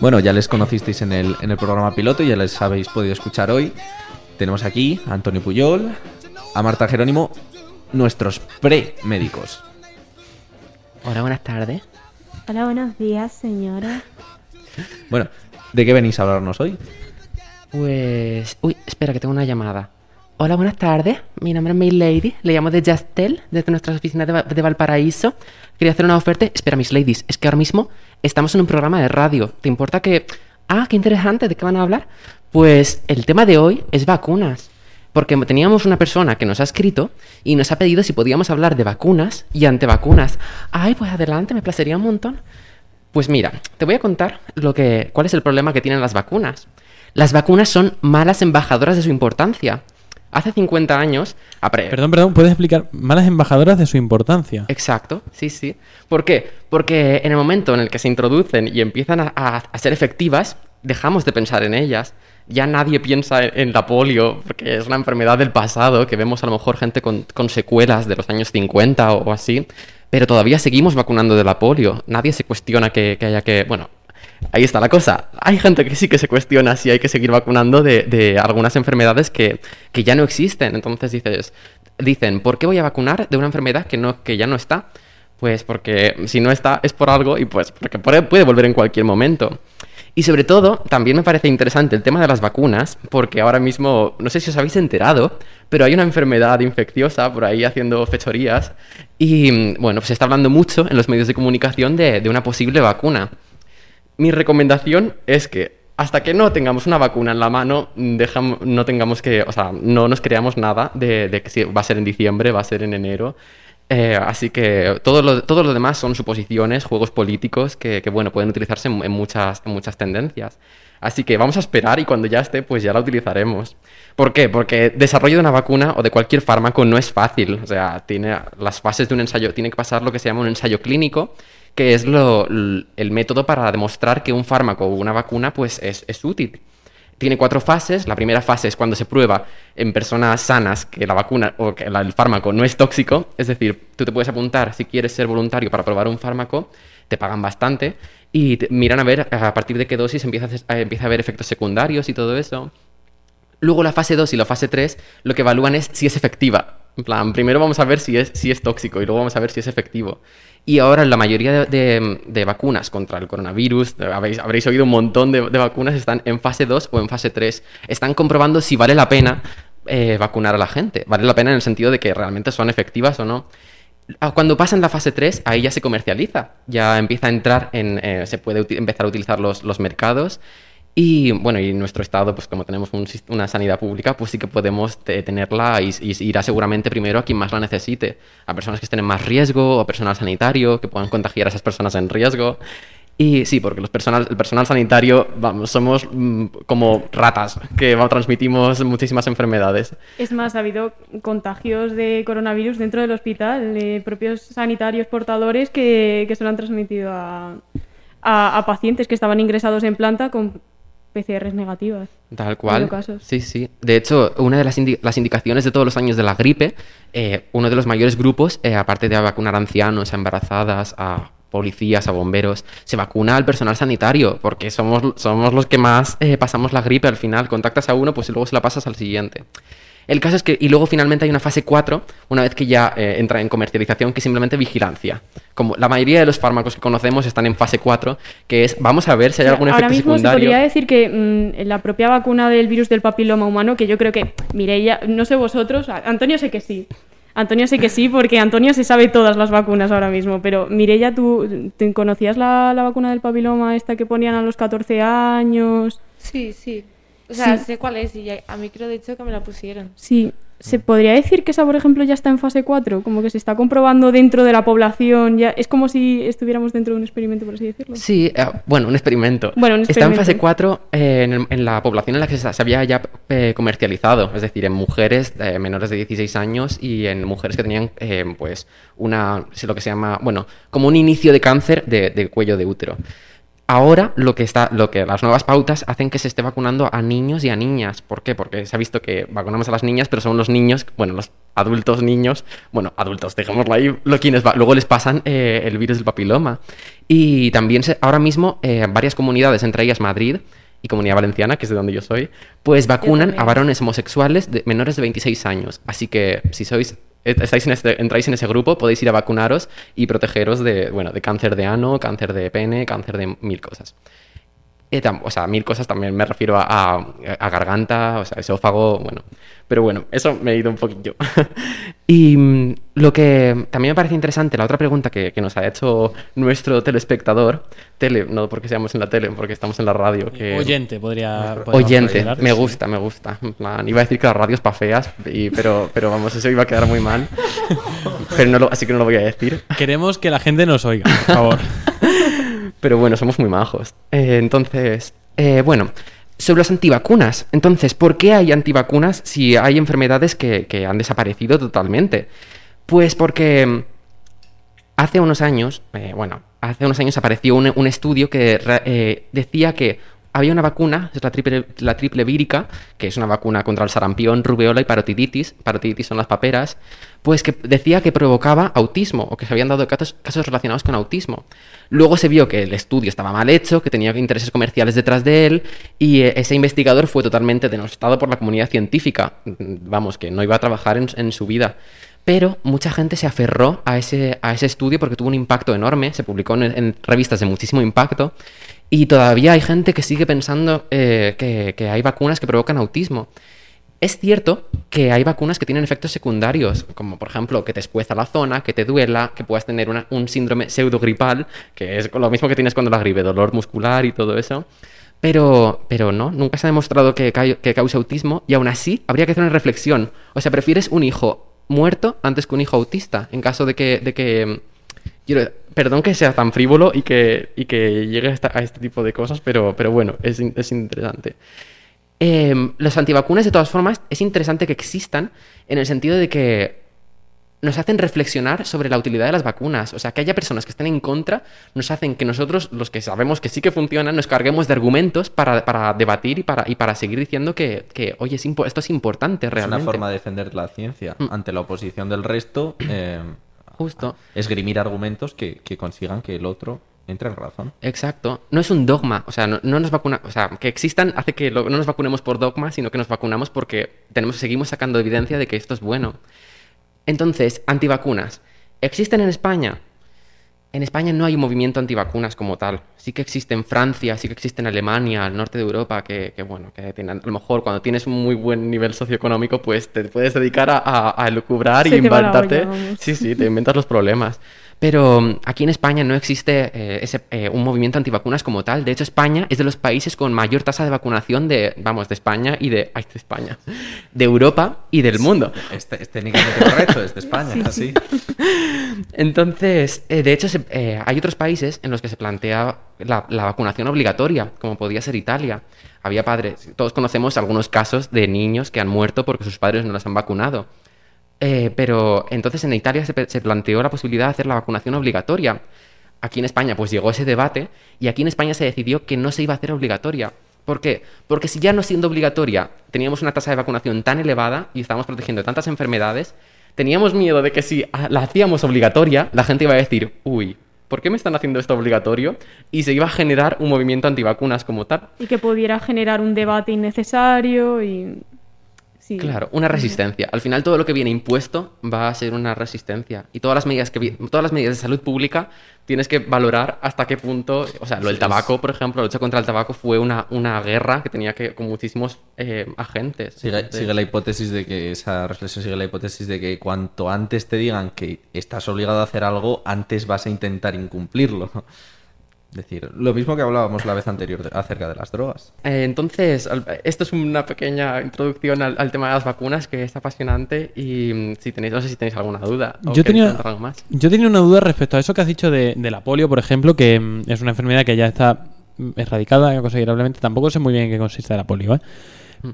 Bueno, ya les conocisteis en el, en el programa piloto, ya les habéis podido escuchar hoy. Tenemos aquí a Antonio Puyol, a Marta Jerónimo, nuestros pre-médicos. Hola, buenas tardes. Hola, buenos días, señora. Bueno, ¿de qué venís a hablarnos hoy? Pues... Uy, espera, que tengo una llamada. Hola, buenas tardes. Mi nombre es May Lady. Le llamo de Justel, desde nuestras oficinas de, Va- de Valparaíso. Quería hacer una oferta. Espera, Miss Ladies, es que ahora mismo estamos en un programa de radio. ¿Te importa que... Ah, qué interesante, ¿de qué van a hablar? Pues el tema de hoy es vacunas. Porque teníamos una persona que nos ha escrito y nos ha pedido si podíamos hablar de vacunas y antevacunas. Ay, pues adelante, me placería un montón. Pues mira, te voy a contar lo que, cuál es el problema que tienen las vacunas. Las vacunas son malas embajadoras de su importancia. Hace 50 años... Perdón, perdón, ¿puedes explicar malas embajadoras de su importancia? Exacto, sí, sí. ¿Por qué? Porque en el momento en el que se introducen y empiezan a, a- a ser efectivas, dejamos de pensar en ellas. Ya nadie piensa en, en la polio, porque es una enfermedad del pasado, que vemos a lo mejor gente con, con secuelas de los años 50 o, así, pero todavía seguimos vacunando de la polio. Nadie se cuestiona que, que haya que... Bueno, ahí está la cosa. Hay gente que sí que se cuestiona si hay que seguir vacunando de, de algunas enfermedades que, que ya no existen. Entonces dices, dicen, ¿por qué voy a vacunar de una enfermedad que, no, que ya no está? Pues porque si no está es por algo y pues porque puede, volver en cualquier momento. Y sobre todo, también me parece interesante el tema de las vacunas, porque ahora mismo, no sé si os habéis enterado, pero hay una enfermedad infecciosa por ahí haciendo fechorías y mm, bueno, pues se está hablando mucho en los medios de comunicación de, de una posible vacuna. Mi recomendación es que hasta que no tengamos una vacuna en la mano, dejam- no tengamos que, o sea, no nos creamos nada de, que si va a ser en diciembre, va a ser en enero. Eh, así que todo lo, demás son suposiciones, juegos políticos que, bueno, pueden utilizarse en, muchas, en muchas tendencias. Así que vamos a esperar y cuando ya esté, pues ya la utilizaremos. ¿Por qué? Porque desarrollo de una vacuna o de cualquier fármaco no es fácil. O sea, tiene las fases de un ensayo, tiene que pasar lo que se llama un ensayo clínico, que es el método para demostrar que un fármaco o una vacuna pues es, es útil. Tiene cuatro fases. La primera fase es cuando se prueba en personas sanas que la vacuna o que el fármaco no es tóxico. Es decir, tú te puedes apuntar si quieres ser voluntario para probar un fármaco, te pagan bastante y miran a ver a partir de qué dosis empieza a- empieza a haber efectos secundarios y todo eso. Luego la fase 2 y la fase 3 lo que evalúan es si es efectiva. En plan, primero vamos a ver si es, si es tóxico y luego vamos a ver si es efectivo. Y ahora la mayoría de, de- vacunas contra el coronavirus, habéis, habréis oído un montón de, vacunas, están en fase 2 o en fase 3. Están comprobando si vale la pena eh, vacunar a la gente. Vale la pena en el sentido de que realmente son efectivas o no. Ah, Cuando pasan la fase 3, ahí ya se comercializa, ya empieza a entrar en, eh, se puede empezar a utilizar los, los mercados y bueno, y nuestro estado, pues como tenemos una sanidad pública, pues sí que podemos te- tenerla y, irá seguramente primero a quien más la necesite, a personas que estén en más riesgo, a personal sanitario, que puedan contagiar a esas personas en riesgo. Y sí, porque los personal, el personal sanitario, vamos, somos mm, como ratas, que transmitimos muchísimas enfermedades. Es más, ha habido contagios de coronavirus dentro del hospital, de propios sanitarios portadores que, se lo han transmitido a- a pacientes que estaban ingresados en planta con PCRs negativas. Tal cual. casos. Sí, sí. De hecho, una de las, indi- las indicaciones de todos los años de la gripe, eh, uno de los mayores grupos, eh, aparte de vacunar a ancianos, a embarazadas, a policías, a bomberos, se vacuna al personal sanitario, porque somos, somos los que más eh, pasamos la gripe al final. Contactas a uno, pues y luego se la pasas al siguiente. El caso es que, y luego finalmente hay una fase 4, una vez que ya eh, entra en comercialización, que es simplemente vigilancia. Como la mayoría de los fármacos que conocemos están en fase 4, que es vamos a ver si hay algún Ahora efecto mismo secundario. se podría decir que mm, la propia vacuna del virus del papiloma humano, que yo creo que, Mireia, no sé vosotros, Antonio sé que sí. Antonio sé que sí, porque Antonio se sabe todas las vacunas ahora mismo. Pero Mireia, ¿tú te conocías la, la vacuna del papiloma esta que ponían a los 14 años? Sí, sí. O sea, Sí. sé cuál es y ya- a mí creo de hecho que me la pusieron. Sí. ¿Se podría decir que esa, por ejemplo, ya está en fase 4? Como que se está comprobando dentro de la población. Ya... Es como si estuviéramos dentro de un experimento, por así decirlo. Sí, eh, bueno, un experimento. Bueno, un Está en fase experimento. 4 eh, en, el- en la población en la que se, se había ya eh, comercializado, es decir, en mujeres eh, menores de 16 años y en mujeres que tenían, eh, pues, una, lo que se llama, bueno, como un inicio de cáncer de, de cuello de útero. Ahora lo que está, lo que las nuevas pautas hacen que se esté vacunando a niños y a niñas. ¿Por qué? Porque se ha visto que vacunamos a las niñas, pero son los niños, bueno, los adultos niños, bueno, adultos, dejémoslo ahí, lo quienes va- luego les pasan eh, el virus del papiloma. Y también se- ahora mismo eh, varias comunidades, entre ellas Madrid y Comunidad Valenciana, que es de donde yo soy, pues vacunan a varones homosexuales de menores de 26 años. Así que si sois estáis en este, entráis en ese grupo, podéis ir a vacunaros y protegeros de, bueno, de cáncer de ano, cáncer de pene, cáncer de mil cosas. Eh, o sea, mil cosas también me refiero a, a- a garganta, o sea, esófago, bueno. Pero bueno, eso me he ido un poquillo. y mm, lo que también me parece interesante, la otra pregunta que, que nos ha hecho nuestro telespectador, tele, no porque seamos en la tele, porque estamos en la radio. Que, Oyente, podría. Oyente, me sí. gusta, me gusta. En plan, iba a decir que la radio es pa' feas, y- pero, pero vamos, eso iba a quedar muy mal. Pero no lo- así que no lo voy a decir. Queremos que la gente nos oiga, por favor. Pero bueno, somos muy majos. Eh, entonces, eh, bueno, sobre las antivacunas. Entonces, ¿por qué hay antivacunas si hay enfermedades que, que han desaparecido totalmente? Pues porque mm, hace unos años, eh, bueno, hace unos años apareció un, un estudio que eh, decía que había una vacuna, es la triple, la triple vírica, que es una vacuna contra el sarampión, rubeola y parotiditis. Parotiditis son las paperas. Pues que decía que provocaba autismo o que se habían dado casos, casos relacionados con autismo. Luego se vio que el estudio estaba mal hecho, que tenía intereses comerciales detrás de él y eh, ese investigador fue totalmente denostado por la comunidad científica. Mm, Vamos, que no iba a trabajar en, en su vida. Pero mucha gente se aferró a ese, a ese estudio porque tuvo un impacto enorme, se publicó en, revistas de muchísimo impacto y todavía hay gente que sigue pensando eh, que, que hay vacunas que provocan autismo. Es cierto que hay vacunas que tienen efectos secundarios, como por ejemplo que te escueza la zona, que te duela, que puedas tener un síndrome pseudogripal, que es lo mismo que tienes cuando la gripe, dolor muscular y todo eso. Pero, pero no, nunca se ha demostrado que, que cause autismo y aún así habría que hacer una reflexión. O sea, ¿prefieres un hijo muerto antes que un hijo autista? En caso de que... De que mm, perdón que sea tan frívolo y que, y que llegue a, este tipo de cosas, pero, pero bueno, es, es interesante. Eh, los antivacunas, de todas formas, es interesante que existan en el sentido de que nos hacen reflexionar sobre la utilidad de las vacunas. O sea, que haya personas que estén en contra, nos hacen que nosotros, los que sabemos que sí que funcionan, nos carguemos de argumentos para, para debatir y para, y para seguir diciendo que, que, oye, es esto es importante Es realmente. una forma de defender la ciencia Mm. ante la oposición del resto. eh, Justo. esgrimir argumentos que, que consigan que el otro entre en razón. Exacto. No es un dogma. O sea, no, no nos vacuna. O sea, que existan hace que lo- no nos vacunemos por dogma, sino que nos vacunamos porque tenemos, seguimos sacando evidencia de que esto es bueno. Entonces, antivacunas. ¿Existen en España? En España no hay un movimiento antivacunas como tal. Sí que existe en Francia, sí que existe en Alemania, al norte de Europa, que, que, bueno, que tienen- a lo mejor cuando tienes un muy buen nivel socioeconómico, pues te puedes dedicar a, a, a elucubrar y inventarte. Sí, sí, te inventas los problemas. Pero mm, aquí en España no existe eh, ese, eh, un movimiento antivacunas como tal. De hecho, España es de los países con mayor tasa de vacunación de, vamos, de España y de, ay, de España, de Europa y del mundo. Este, es técnicamente correcto, es de España, así. Entonces, eh, de hecho, se- hay otros países en los que se plantea la, la vacunación obligatoria, como podía ser Italia. Había padres, todos conocemos algunos casos de niños que han muerto porque sus padres no los han vacunado. Eh, pero entonces en Italia se, se planteó la posibilidad de hacer la vacunación obligatoria. Aquí en España pues llegó ese debate y aquí en España se decidió que no se iba a hacer obligatoria. ¿Por qué? Porque si ya no siendo obligatoria teníamos una tasa de vacunación tan elevada y estábamos protegiendo tantas enfermedades, teníamos miedo de que si la hacíamos obligatoria, la gente iba a decir, uy, ¿por qué me están haciendo esto obligatorio? Y se iba a generar un movimiento antivacunas como tal. Y que pudiera generar un debate innecesario y... Sí. Claro, una resistencia. Al final todo lo que viene impuesto va a ser una resistencia. Y todas las medidas que vi- todas las medidas de salud pública tienes que valorar hasta qué punto, o sea, lo del tabaco, por ejemplo, la lucha contra el tabaco fue una, una guerra que tenía que con muchísimos eh, agentes. Sigue, De- sigue la hipótesis de que esa reflexión sigue la hipótesis de que cuanto antes te digan que estás obligado a hacer algo, antes vas a intentar incumplirlo. Es decir, lo mismo que hablábamos la vez anterior de- acerca de las drogas. Eh, entonces, al- esto es una pequeña introducción al, al tema de las vacunas que es apasionante y mm, si tenéis, no sé si tenéis alguna duda. o Yo tenía, comentar algo más. yo tenía una duda respecto a eso que has dicho de, de la polio, por ejemplo, que mm, es una enfermedad que ya está mm, erradicada considerablemente. Tampoco sé muy bien en qué consiste la polio, ¿eh?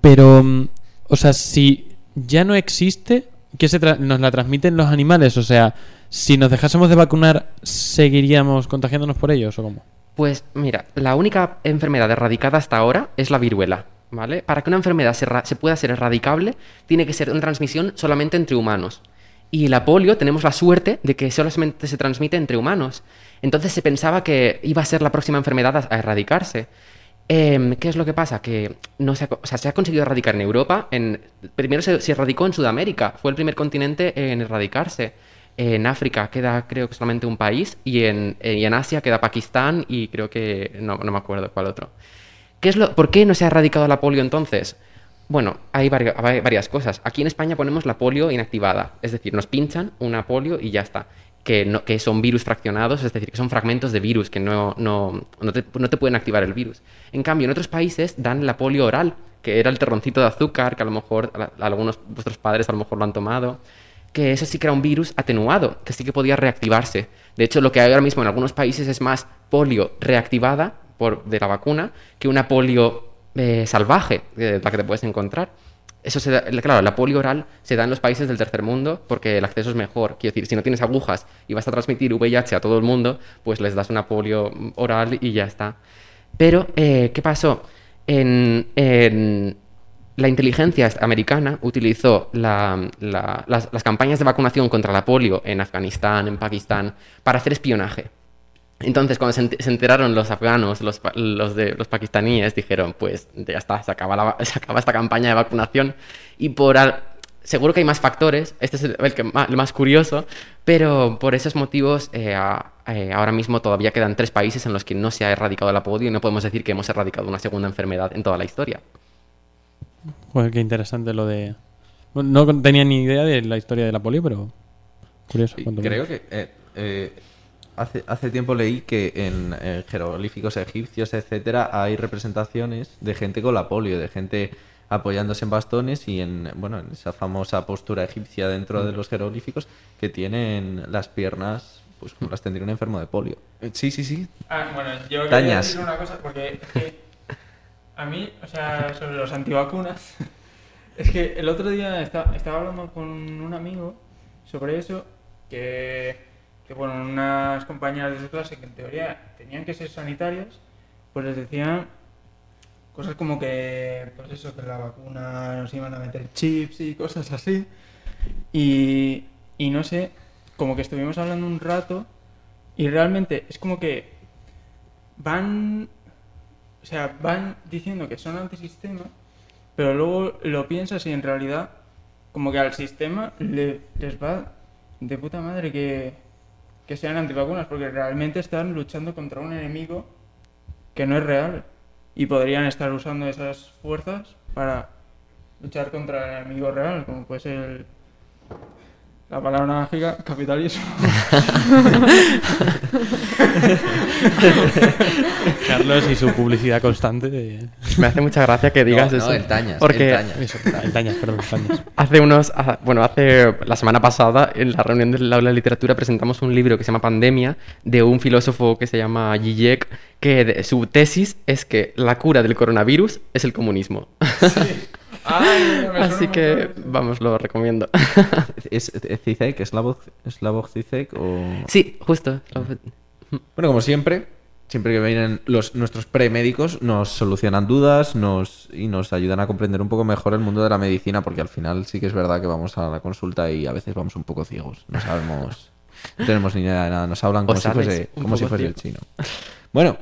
Pero, mm, o sea, si ya no existe, ¿qué se nos la transmiten los animales? O sea, si nos dejásemos de vacunar, ¿seguiríamos contagiándonos por ellos o cómo? Pues mira, la única enfermedad erradicada hasta ahora es la viruela, ¿vale? Para que una enfermedad se, se pueda ser erradicable, tiene que ser una transmisión solamente entre humanos. Y la polio tenemos la suerte de que solamente se transmite entre humanos. Entonces se pensaba que iba a ser la próxima enfermedad a erradicarse. Em, ¿Qué es lo que pasa? Que no se ha, conseguido erradicar en Europa. Primero se, erradicó en Sudamérica. Fue el primer continente en erradicarse. En África queda, creo que solamente un país. Y en, Asia queda Pakistán y creo que. No, me acuerdo cuál otro. ¿Qué es lo, ¿Por qué no se ha erradicado la polio entonces? Bueno, hay varias cosas. Aquí en España ponemos la polio inactivada. Es decir, nos pinchan una polio y ya está. Que, no, que son virus fraccionados, es decir, que son fragmentos de virus que no, no, no, te, no te pueden activar el virus. En cambio, en otros países dan la polio oral, que era el terroncito de azúcar, que a lo mejor algunos de vuestros padres a lo mejor lo han tomado que eso sí que era un virus atenuado, que sí que podía reactivarse. De hecho, lo que hay ahora mismo en algunos países es más polio reactivada por, de la vacuna que una polio eh, salvaje, eh, la que te puedes encontrar. Eso se da- claro, la polio oral se da en los países del tercer mundo porque el acceso es mejor. Quiero decir, si no tienes agujas y vas a transmitir VIH a todo el mundo, pues les das una polio oral y ya está. Pero, eh, ¿qué pasó? En, la inteligencia americana utilizó la- la- las, las campañas de vacunación contra la polio en Afganistán, en Pakistán, para hacer espionaje. Entonces, cuando se, ent- se enteraron los afganos, los, los, de, los pakistaníes, dijeron, pues ya está, se acaba, la se acaba esta campaña de vacunación. Y por al- seguro que hay más factores, este es el, el que ma- el más, curioso, pero por esos motivos eh, a- eh, ahora mismo todavía quedan tres países en los que no se ha erradicado la polio y no podemos decir que hemos erradicado una segunda enfermedad en toda la historia. Joder, qué interesante lo de. No tenía ni idea de la historia de la polio, pero. Curioso. Creo menos. que eh, eh, hace, hace tiempo leí que en, jeroglíficos egipcios, etcétera, hay representaciones de gente con la polio, de gente apoyándose en bastones y en bueno en esa famosa postura egipcia dentro de los jeroglíficos que tienen las piernas pues como las tendría un enfermo de polio. Eh, Sí, sí, sí. Ah, bueno, yo quería decir una cosa, porque es que a mí, o sea, sobre los antivacunas, es que el otro día esta- estaba hablando con un amigo sobre eso, que, que, bueno, unas compañeras de su clase que en teoría tenían que ser sanitarias, pues les decían cosas como que, pues eso, que la vacuna nos iban a meter chips y cosas así. Y, y no sé, como que estuvimos hablando un rato y realmente es como que van, o sea, van diciendo que son antisistema, pero luego lo piensas y en realidad como que al sistema le- les va de puta madre que, que sean antivacunas, porque realmente están luchando contra un enemigo que no es real y podrían estar usando esas fuerzas para luchar contra el enemigo real, como puede ser el- la palabra mágica capitalismo. Carlos y su publicidad constante de. Me hace mucha gracia que digas No, no, eso. el Tañas, Porque el Tañas. Eso, el Tañas, perdón, Tañas. hace unos. ah, Bueno, hace. La semana pasada, en la reunión del aula de literatura, presentamos un libro que se llama Pandemia, de un filósofo que se llama Zizek, que de- su tesis es que la cura del coronavirus es el comunismo. Ay, me suena Así que, vamos, lo recomiendo. ¿Es es Zizek? ¿Es Slavoj Zizek? O... sí, justo. Bueno, como siempre, siempre que vienen los, nuestros premédicos, nos solucionan dudas nos, y nos ayudan a comprender un poco mejor el mundo de la medicina, porque al final sí que es verdad que vamos a la consulta y a veces vamos un poco ciegos. No sabemos, no tenemos ni idea de nada, nos hablan O como si fuese, como si fuese el chino. Bueno,